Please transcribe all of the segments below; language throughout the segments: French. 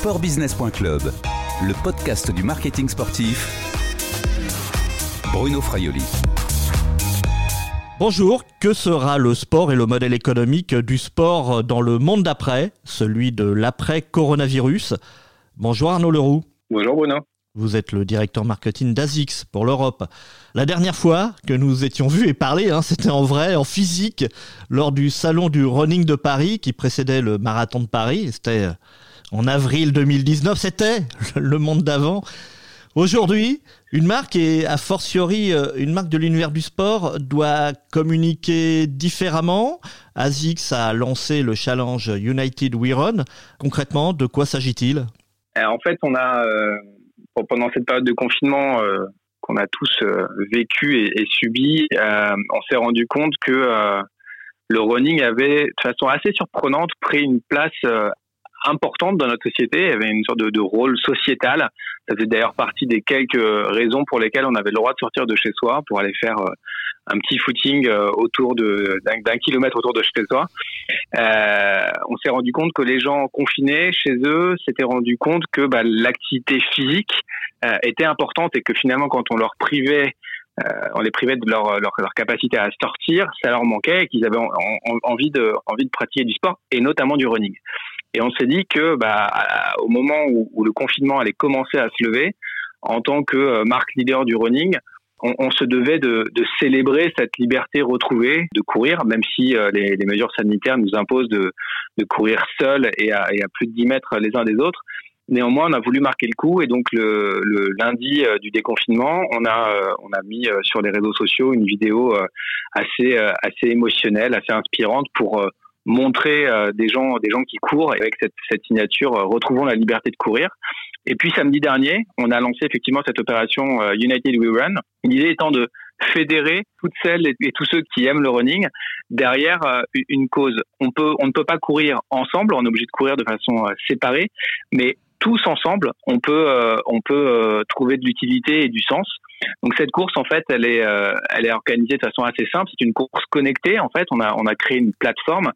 Sportbusiness.club, le podcast du marketing sportif. Bruno Fraioli. Bonjour, que sera le sport et le modèle économique du sport dans le monde d'après, celui de l'après-coronavirus? Bonjour Arnaud Leroux. Bonjour Bruno. Vous êtes le directeur marketing d'ASICS pour l'Europe. La dernière fois que nous étions vus et parlé, hein, c'était en vrai, en physique, lors du salon du running de Paris qui précédait le marathon de Paris. C'était en avril 2019, c'était le monde d'avant. Aujourd'hui, une marque et a fortiori euh, une marque de l'univers du sport doit communiquer différemment. ASICS a lancé le challenge United We Run. Concrètement, de quoi s'agit-il En fait, on a euh, pendant cette période de confinement euh, qu'on a tous euh, vécu et, et subi, euh, on s'est rendu compte que le running avait, de façon assez surprenante, pris une place importante dans notre société. Y avait une sorte de, de rôle sociétal. Ça faisait d'ailleurs partie des quelques raisons pour lesquelles on avait le droit de sortir de chez soi pour aller faire un petit footing autour de d'un kilomètre autour de chez soi. Euh, on s'est rendu compte que les gens confinés chez eux s'étaient rendu compte que bah, l'activité physique euh, était importante et que finalement quand on leur privait euh, on les privait de leur, leur, leur, capacité à sortir, ça leur manquait et qu'ils avaient envie de envie de pratiquer du sport et notamment du running. Et on s'est dit que bah, au moment où, le confinement allait commencer à se lever, en tant que marque leader du running, on, se devait de, célébrer cette liberté retrouvée de courir, même si euh, les, mesures sanitaires nous imposent de, courir seul et à, plus de 10 mètres les uns des autres. Néanmoins, on a voulu marquer le coup et donc le, lundi euh, du déconfinement, on a euh, mis sur les réseaux sociaux une vidéo assez émotionnelle, assez inspirante pour montrer des gens des gens qui courent avec cette, cette signature retrouvons la liberté de courir. Et puis samedi dernier, on a lancé effectivement cette opération euh, United We Run. L'idée étant de fédérer toutes celles et tous ceux qui aiment le running derrière euh, une cause. On peut, on ne peut pas courir ensemble, on est obligé de courir de façon euh, séparée, mais tous ensemble, on peut, on peut trouver de l'utilité et du sens. Donc cette course, en fait, elle est, euh, elle est organisée de façon assez simple. C'est une course connectée. En fait, on a, on a créé une plateforme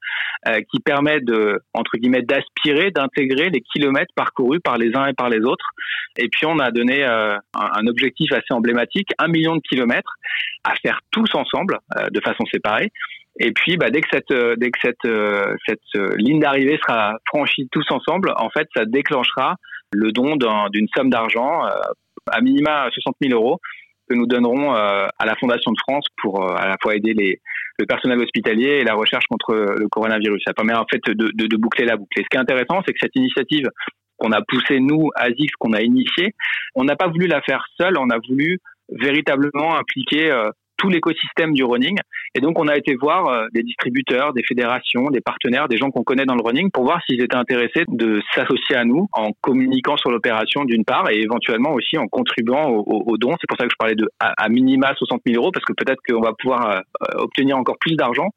euh, qui permet de, entre guillemets, d'aspirer, d'intégrer les kilomètres parcourus par les uns et par les autres. Et puis on a donné euh, un, objectif assez emblématique, un million de kilomètres à faire tous ensemble, euh, de façon séparée. Et puis, bah, dès que cette, euh, dès que cette, euh, cette ligne d'arrivée sera franchie tous ensemble, en fait, ça déclenchera le don d'une somme d'argent à minima 60 000 euros que nous donnerons euh, à la Fondation de France pour euh, à la fois aider les, le personnel hospitalier et la recherche contre le coronavirus. Ça permet en fait de, de, de boucler la boucle. Ce qui est intéressant, c'est que cette initiative qu'on a poussée, nous, ASICS, qu'on a initiée, on n'a pas voulu la faire seule, on a voulu véritablement impliquer euh, tout l'écosystème du running. Et donc, on a été voir euh, des distributeurs, des fédérations, des partenaires, des gens qu'on connaît dans le running pour voir s'ils étaient intéressés de s'associer à nous en communiquant sur l'opération d'une part et éventuellement aussi en contribuant aux, dons. C'est pour ça que je parlais de à, minima 60 000 euros parce que peut-être qu'on va pouvoir euh, obtenir encore plus d'argent.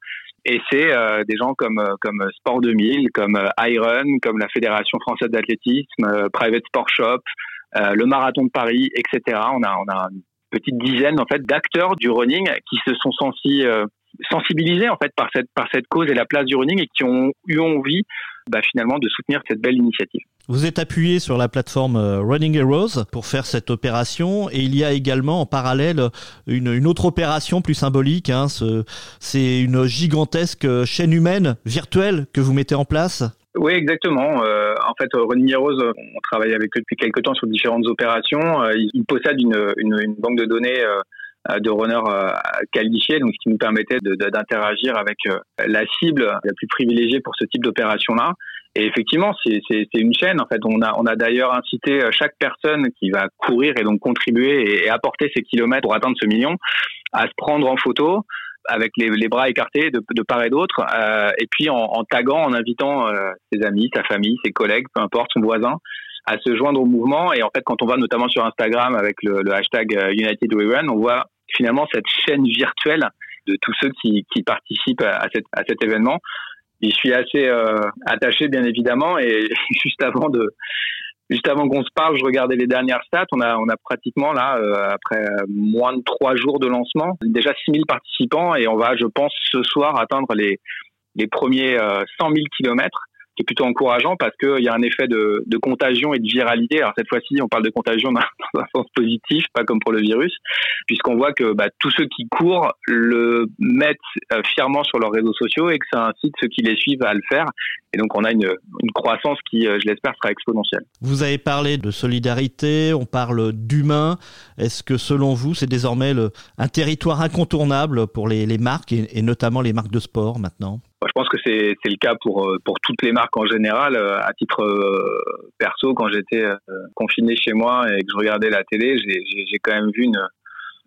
Et c'est euh, des gens comme comme Sport 2000, comme Iron, comme la Fédération française d'athlétisme, Private Sport Shop, le Marathon de Paris, etc. On a on a petite dizaine en fait d'acteurs du running qui se sont sentis euh, sensibilisés en fait par cette par cette cause et la place du running et qui ont eu envie bah, finalement de soutenir cette belle initiative. Vous êtes appuyé sur la plateforme euh, Running Heroes pour faire cette opération et il y a également en parallèle une, une autre opération plus symbolique. Hein, c'est une gigantesque chaîne humaine virtuelle que vous mettez en place. Oui, exactement. Euh, en fait, Running Heroes, on travaille avec eux depuis quelques temps sur différentes opérations. Euh, ils, ils, possèdent une, une, une, banque de données euh, de runners euh, qualifiés, donc ce qui nous permettait d'interagir avec euh, la cible la plus privilégiée pour ce type d'opération-là. Et effectivement, c'est une chaîne. En fait, on a, on a d'ailleurs incité chaque personne qui va courir et donc contribuer et apporter ses kilomètres pour atteindre ce million à se prendre en photo avec les, bras écartés de, de part et d'autre, euh, et puis en, en, taguant, en invitant euh, ses amis, sa famille, ses collègues, peu importe, son voisin, à se joindre au mouvement. Et en fait, quand on va notamment sur Instagram avec le, hashtag euh, United We Run, on voit finalement cette chaîne virtuelle de tous ceux qui, qui participent à, cette, à cet événement. Je suis assez attaché, bien évidemment, et juste avant de Juste avant qu'on se parle, je regardais les dernières stats. On a, pratiquement là, euh, après moins de trois jours de lancement, déjà 6000 participants et on va, je pense, ce soir atteindre les, premiers euh, 100 000 kilomètres qui est plutôt encourageant parce qu'il y a un effet de, contagion et de viralité. Alors cette fois-ci, on parle de contagion dans, un sens positif, pas comme pour le virus, puisqu'on voit que bah, tous ceux qui courent le mettent euh, fièrement sur leurs réseaux sociaux et que ça incite ceux qui les suivent à le faire. Et donc on a une, croissance qui, euh, je l'espère, sera exponentielle. Vous avez parlé de solidarité, on parle d'humain. Est-ce que selon vous, c'est désormais un territoire incontournable pour les, marques et notamment les marques de sport maintenant? Je pense que c'est le cas pour euh, pour toutes les marques en général. Euh, à titre euh, perso, quand j'étais confiné chez moi et que je regardais la télé, j'ai quand même vu une,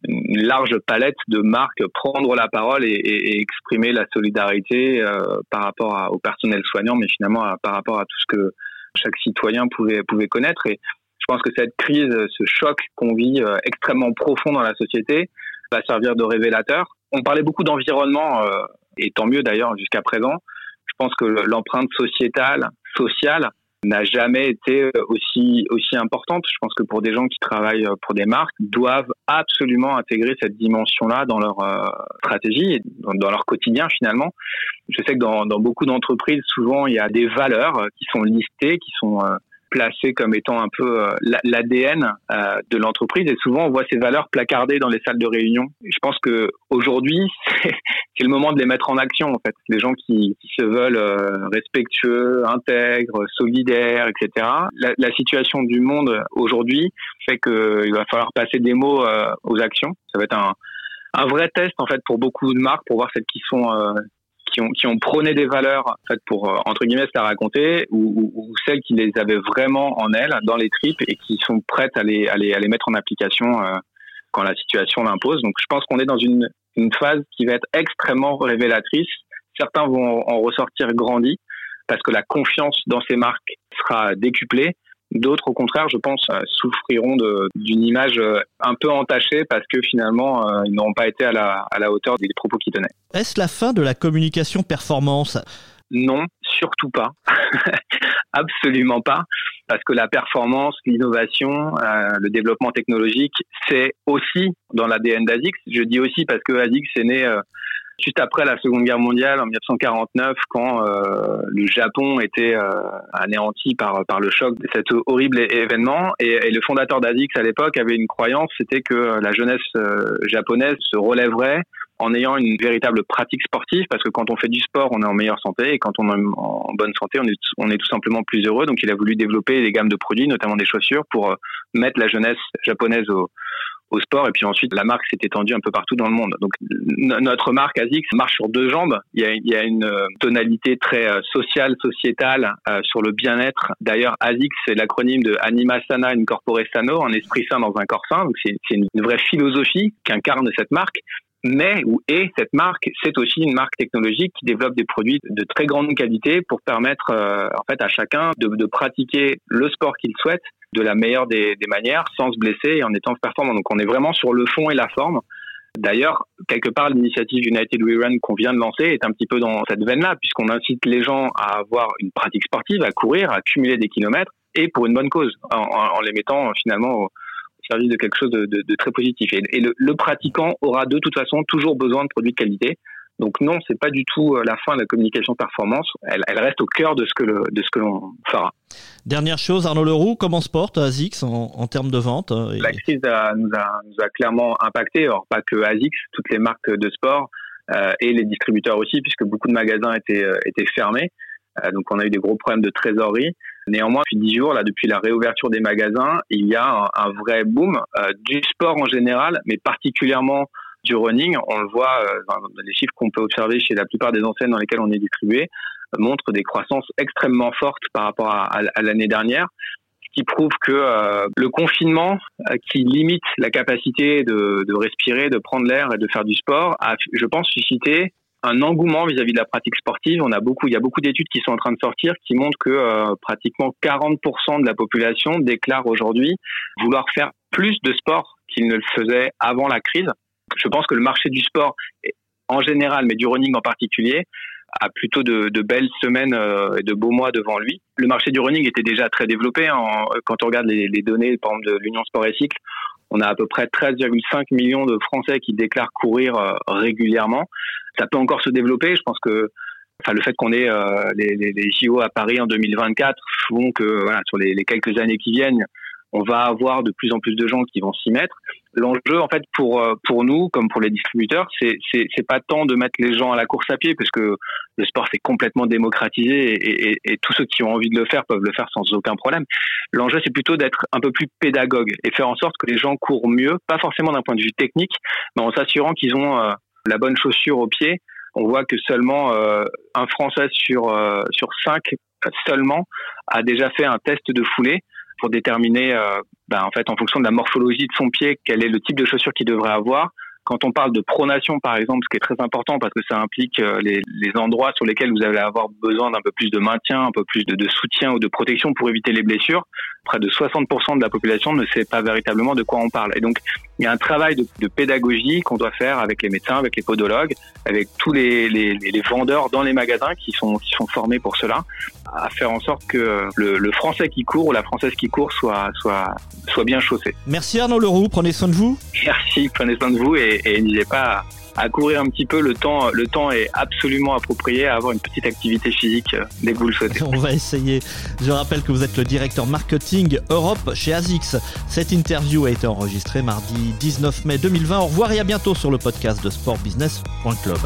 une, large palette de marques prendre la parole et, et, exprimer la solidarité par rapport à, au personnel soignant, mais finalement par rapport à tout ce que chaque citoyen pouvait pouvait connaître. Et je pense que cette crise, ce choc qu'on vit extrêmement profond dans la société, va servir de révélateur. On parlait beaucoup d'environnement et tant mieux d'ailleurs jusqu'à présent. Je pense que l'empreinte sociétale, sociale, n'a jamais été aussi aussi importante. Je pense que pour des gens qui travaillent pour des marques, doivent absolument intégrer cette dimension-là dans leur euh, stratégie, dans, leur quotidien finalement. Je sais que dans, beaucoup d'entreprises, souvent il y a des valeurs qui sont listées, qui sont euh, placé comme étant un peu euh, l'ADN euh, de l'entreprise et souvent on voit ces valeurs placardées dans les salles de réunion. Je pense que aujourd'hui c'est le moment de les mettre en action en fait. Les gens qui, se veulent euh, respectueux, intègres, solidaires, etc. La, situation du monde aujourd'hui fait qu'il va falloir passer des mots aux actions. Ça va être un, un vrai test en fait pour beaucoup de marques pour voir celles qui sont qui ont, qui ont prôné des valeurs en fait, pour, euh, entre guillemets, se la raconter, ou, ou, celles qui les avaient vraiment en elles, dans les tripes, et qui sont prêtes à les, à les, à les mettre en application euh, quand la situation l'impose. Donc je pense qu'on est dans une, une phase qui va être extrêmement révélatrice. Certains vont en ressortir grandis, parce que la confiance dans ces marques sera décuplée. D'autres, au contraire, je pense, euh, souffriront d'une image euh, un peu entachée parce que finalement, euh, ils n'auront pas été à la, à la hauteur des propos qu'ils tenaient. Est-ce la fin de la communication performance? Non, surtout pas. Absolument pas. Parce que la performance, l'innovation, le développement technologique, c'est aussi dans l'ADN d'ASICS. Je dis aussi parce que ASICS est né juste après la Seconde Guerre mondiale, en 1949, quand euh, le Japon était euh, anéanti par par le choc de cet horrible événement, et, le fondateur d'Azix à l'époque avait une croyance, c'était que la jeunesse euh, japonaise se relèverait en ayant une véritable pratique sportive, parce que quand on fait du sport, on est en meilleure santé, et quand on est en bonne santé, on est, on est tout simplement plus heureux. Donc il a voulu développer des gammes de produits, notamment des chaussures, pour mettre la jeunesse japonaise au, au sport. Et puis ensuite, la marque s'est étendue un peu partout dans le monde. Donc notre marque ASICS marche sur deux jambes. Il y a, une euh, tonalité très euh, sociale, sociétale euh, sur le bien-être. D'ailleurs, ASICS, c'est l'acronyme de Anima Sana Incorpore Sano, un esprit sain dans un corps sain. Donc c'est une vraie philosophie qu'incarne cette marque mais ou et cette marque, c'est aussi une marque technologique qui développe des produits de très grande qualité pour permettre en fait à chacun de pratiquer le sport qu'il souhaite de la meilleure des, des, manières, sans se blesser et en étant performant. Donc on est vraiment sur le fond et la forme. D'ailleurs, quelque part, l'initiative United We Run qu'on vient de lancer est un petit peu dans cette veine-là, puisqu'on incite les gens à avoir une pratique sportive, à courir, à cumuler des kilomètres, et pour une bonne cause, en, en les mettant finalement au, service de quelque chose de, de, de très positif. Et, et le, le, pratiquant aura de toute façon toujours besoin de produits de qualité. Donc non, c'est pas du tout euh, la fin de la communication performance. Elle, elle reste au cœur de ce que le, de ce que l'on fera. Dernière chose, Arnaud Leroux, comment se porte ASICS en, en termes de vente euh, La crise a, nous, a, nous a clairement impacté. Alors pas que ASICS, toutes les marques de sport euh, et les distributeurs aussi, puisque beaucoup de magasins étaient, euh, étaient fermés. Euh, donc on a eu des gros problèmes de trésorerie. Néanmoins, depuis dix jours, là, depuis la réouverture des magasins, il y a un, un vrai boom du sport en général, mais particulièrement du running. On le voit euh, les chiffres qu'on peut observer chez la plupart des enseignes dans lesquelles on est distribué, euh, montrent des croissances extrêmement fortes par rapport à, l'année dernière ce qui prouve que euh, le confinement qui limite la capacité de, de respirer, de prendre l'air et de faire du sport a, je pense, suscité un engouement vis-à-vis de la pratique sportive. On a beaucoup, il y a beaucoup d'études qui sont en train de sortir qui montrent que euh, pratiquement 40% de la population déclare aujourd'hui vouloir faire plus de sport qu'ils ne le faisaient avant la crise je pense que le marché du sport en général, mais du running en particulier, a plutôt de, de belles semaines euh, et de beaux mois devant lui. Le marché du running était déjà très développé. En, quand on regarde les, les, données, par exemple, de l'Union Sport et Cycle, on a à peu près 13,5 millions de Français qui déclarent courir euh, régulièrement. Ça peut encore se développer. Je pense que enfin le fait qu'on ait les, les, les, JO à Paris en 2024 font que voilà, sur les quelques années qui viennent, on va avoir de plus en plus de gens qui vont s'y mettre. L'enjeu, en fait, pour euh, pour nous, comme pour les distributeurs, c'est c'est pas tant de mettre les gens à la course à pied, parce que le sport c'est complètement démocratisé et, et, et, tous ceux qui ont envie de le faire peuvent le faire sans aucun problème. L'enjeu, c'est plutôt d'être un peu plus pédagogue et faire en sorte que les gens courent mieux, pas forcément d'un point de vue technique, mais en s'assurant qu'ils ont euh, la bonne chaussure au pied. On voit que seulement euh, un Français sur sur cinq seulement a déjà fait un test de foulée pour déterminer, euh, ben, en fait, en fonction de la morphologie de son pied, quel est le type de chaussure qu'il devrait avoir. Quand on parle de pronation, par exemple, ce qui est très important parce que ça implique euh, les, les endroits sur lesquels vous allez avoir besoin d'un peu plus de maintien, un peu plus de, de, soutien ou de protection pour éviter les blessures, près de 60% de la population ne sait pas véritablement de quoi on parle. Et donc, il y a un travail de, de pédagogie qu'on doit faire avec les médecins, avec les podologues, avec tous les, les, les, vendeurs dans les magasins qui sont, qui sont formés pour cela, à faire en sorte que le, le français qui court ou la française qui court soit, soit, soit bien chaussé. Merci Arnaud Leroux, prenez soin de vous. Merci, prenez soin de vous et, et n'hésitez pas à courir un petit peu. Le temps, le temps est absolument approprié à avoir une petite activité physique euh, dès que vous le. On va essayer. Je rappelle que vous êtes le directeur marketing Europe chez ASICS. Cette interview a été enregistrée mardi 19 mai 2020. Au revoir et à bientôt sur le podcast de sportbusiness.club.